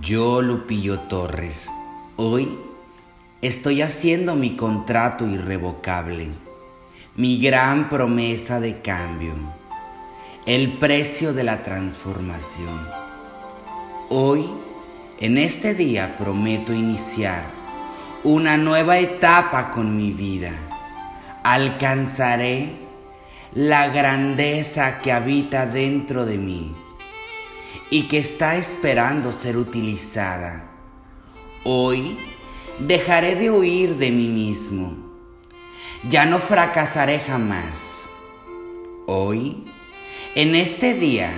Yo, Lupillo Torres, hoy estoy haciendo mi contrato irrevocable, mi gran promesa de cambio, el precio de la transformación. Hoy, en este día, prometo iniciar una nueva etapa con mi vida. Alcanzaré la grandeza que habita dentro de mí y que está esperando ser utilizada. Hoy dejaré de huir de mí mismo. Ya no fracasaré jamás. Hoy, en este día,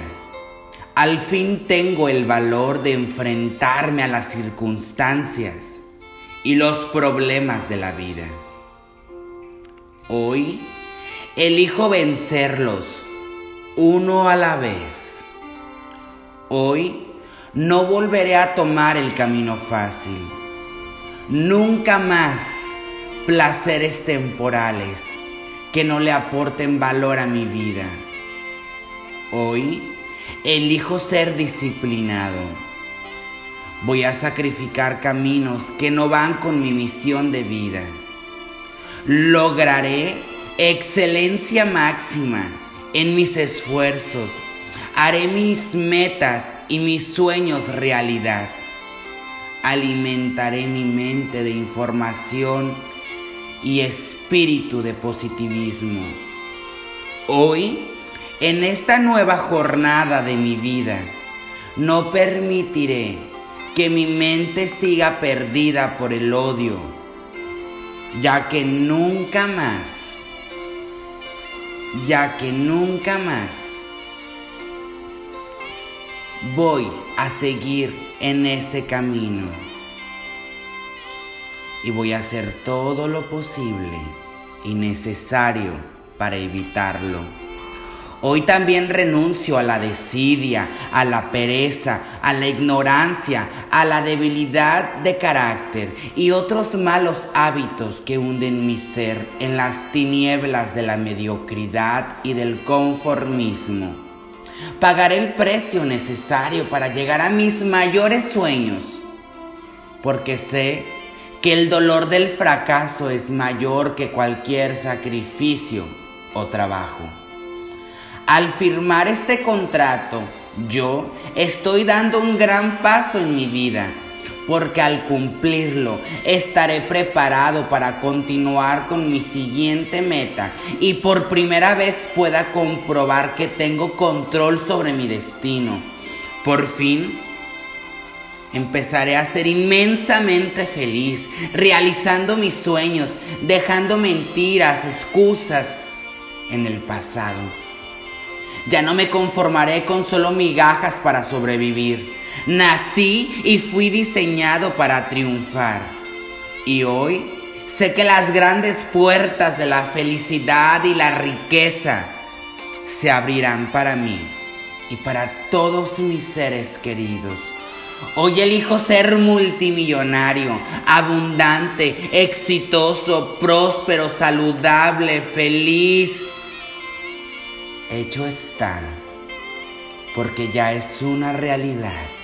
al fin tengo el valor de enfrentarme a las circunstancias y los problemas de la vida. Hoy, elijo vencerlos uno a la vez Hoy no volveré a tomar el camino fácil. Nunca más placeres temporales que no le aporten valor a mi vida. Hoy elijo ser disciplinado. Voy a sacrificar caminos que no van con mi misión de vida. Lograré excelencia máxima en mis esfuerzos Haré mis metas y mis sueños realidad. Alimentaré mi mente de información y espíritu de positivismo. Hoy, en esta nueva jornada de mi vida, no permitiré que mi mente siga perdida por el odio, ya que nunca más, ya que nunca más voy a seguir en ese camino. Y voy a hacer todo lo posible y necesario para evitarlo. Hoy también renuncio a la desidia, a la pereza, a la ignorancia, a la debilidad de carácter y otros malos hábitos que hunden mi ser en las tinieblas de la mediocridad y del conformismo. Pagaré el precio necesario para llegar a mis mayores sueños, porque sé que el dolor del fracaso es mayor que cualquier sacrificio o trabajo. Al firmar este contrato, yo estoy dando un gran paso en mi vida porque al cumplirlo estaré preparado para continuar con mi siguiente meta y por primera vez pueda comprobar que tengo control sobre mi destino. Por fin empezaré a ser inmensamente feliz, realizando mis sueños, dejando mentiras, excusas en el pasado. Ya no me conformaré con solo migajas para sobrevivir Nací y fui diseñado para triunfar. Y hoy sé que las grandes puertas de la felicidad y la riqueza se abrirán para mí y para todos mis seres queridos. Hoy elijo ser multimillonario, abundante, exitoso, próspero, saludable, feliz. Hecho está, porque ya es una realidad.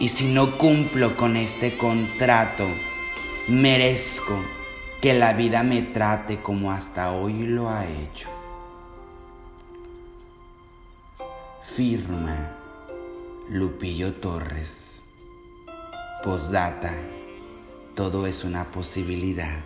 Y si no cumplo con este contrato, merezco que la vida me trate como hasta hoy lo ha hecho. Firma Lupillo Torres. Postdata. Todo es una posibilidad.